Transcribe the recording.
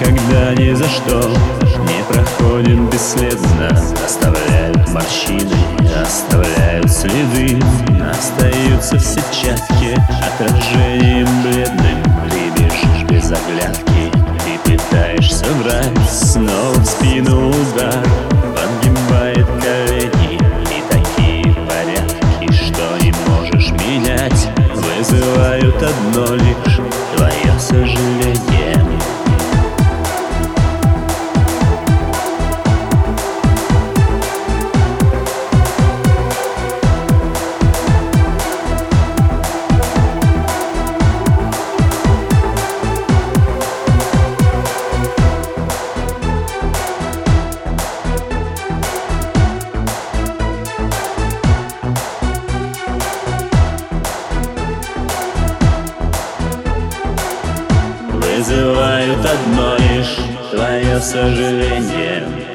Никогда ни за что. Не проходим бесследно Оставляют морщины, оставляют следы. Остаются все чатки отражением бледным. Ты бежишь без оглядки, ты пытаешься врать Снова в спину удар, подгибает колени. И такие порядки, что не можешь менять Вызывают одно лишь твое сожаление вызывают одно лишь твое сожаление